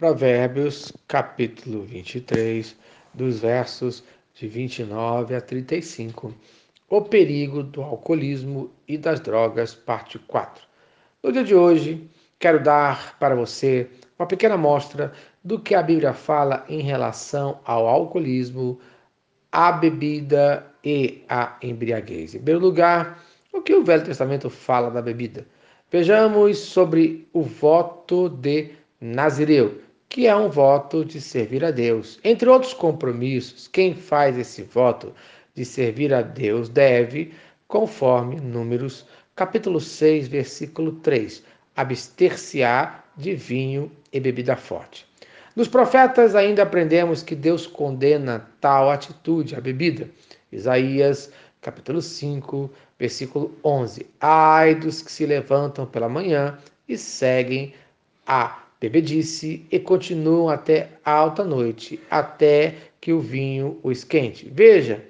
Provérbios, capítulo 23, dos versos de 29 a 35. O perigo do alcoolismo e das drogas, parte 4. No dia de hoje, quero dar para você uma pequena amostra do que a Bíblia fala em relação ao alcoolismo, à bebida e à embriaguez. Em primeiro lugar, o que o Velho Testamento fala da bebida? Vejamos sobre o voto de Nazireu que é um voto de servir a Deus. Entre outros compromissos, quem faz esse voto de servir a Deus deve, conforme Números, capítulo 6, versículo 3, abster-se-á de vinho e bebida forte. Nos profetas ainda aprendemos que Deus condena tal atitude, a bebida. Isaías, capítulo 5, versículo 11. Ai dos que se levantam pela manhã e seguem a bebedice e continuam até alta noite, até que o vinho o esquente. Veja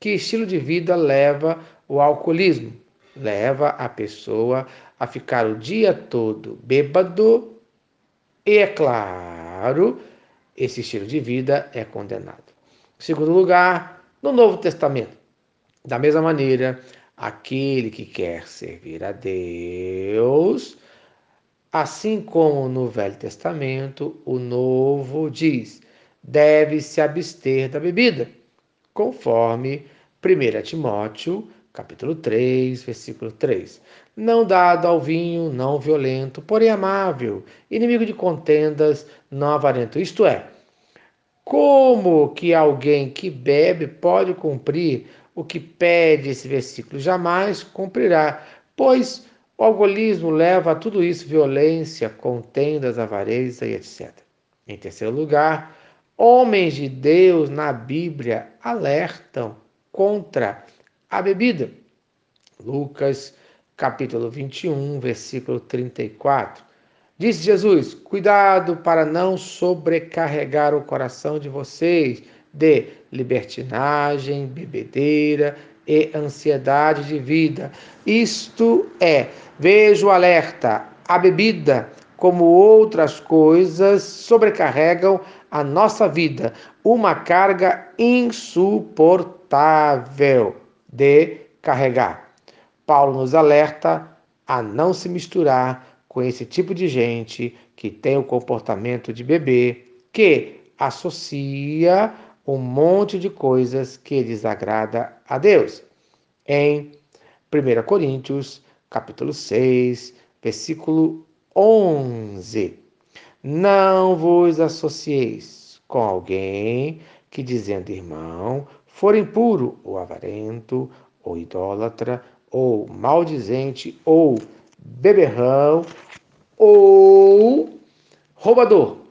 que estilo de vida leva o alcoolismo. Leva a pessoa a ficar o dia todo bêbado e, é claro, esse estilo de vida é condenado. Segundo lugar, no Novo Testamento, da mesma maneira, aquele que quer servir a Deus Assim como no Velho Testamento, o Novo diz: deve se abster da bebida, conforme 1 Timóteo, capítulo 3, versículo 3. Não dado ao vinho, não violento, porém amável, inimigo de contendas, não avarento. Isto é, como que alguém que bebe pode cumprir o que pede esse versículo? Jamais cumprirá, pois alcoolismo leva a tudo isso: violência, contendas, avareza e etc. Em terceiro lugar, homens de Deus na Bíblia alertam contra a bebida. Lucas, capítulo 21, versículo 34. Disse Jesus: Cuidado para não sobrecarregar o coração de vocês de libertinagem, bebedeira e ansiedade de vida. Isto é, vejo alerta, a bebida, como outras coisas, sobrecarregam a nossa vida, uma carga insuportável de carregar. Paulo nos alerta a não se misturar com esse tipo de gente que tem o comportamento de bebê, que associa um monte de coisas que desagrada a Deus. Em 1 Coríntios, capítulo 6, versículo 11. Não vos associeis com alguém que, dizendo irmão, for impuro, ou avarento, ou idólatra, ou maldizente, ou beberrão, ou roubador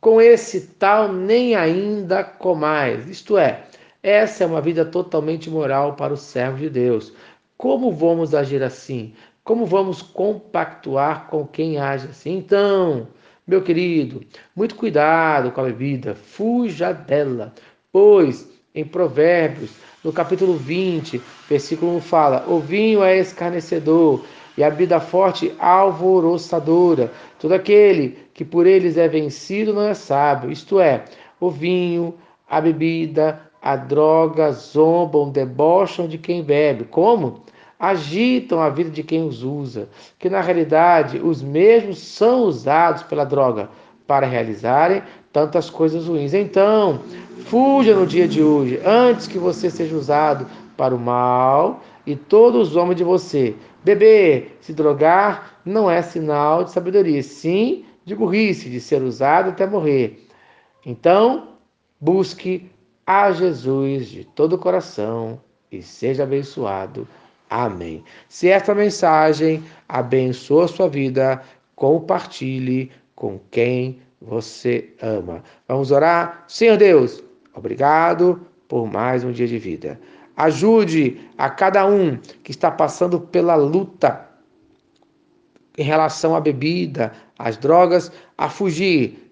com esse tal nem ainda comais. Isto é, essa é uma vida totalmente moral para o servo de Deus. Como vamos agir assim? Como vamos compactuar com quem age assim? Então, meu querido, muito cuidado com a bebida, fuja dela, pois em Provérbios, no capítulo 20, versículo 1 fala: O vinho é escarnecedor e a bebida forte alvoroçadora. Todo aquele que por eles é vencido não é sábio, isto é, o vinho, a bebida, a droga zombam, debocham de quem bebe. Como? Agitam a vida de quem os usa, que na realidade os mesmos são usados pela droga para realizarem tantas coisas ruins. Então, fuja no dia de hoje, antes que você seja usado para o mal e todos os homens de você. Beber, se drogar, não é sinal de sabedoria, sim de burrice, de ser usado até morrer. Então, busque a Jesus de todo o coração e seja abençoado. Amém. Se esta mensagem abençoa a sua vida, compartilhe com quem você ama. Vamos orar? Senhor Deus, obrigado por mais um dia de vida. Ajude a cada um que está passando pela luta em relação à bebida, às drogas, a fugir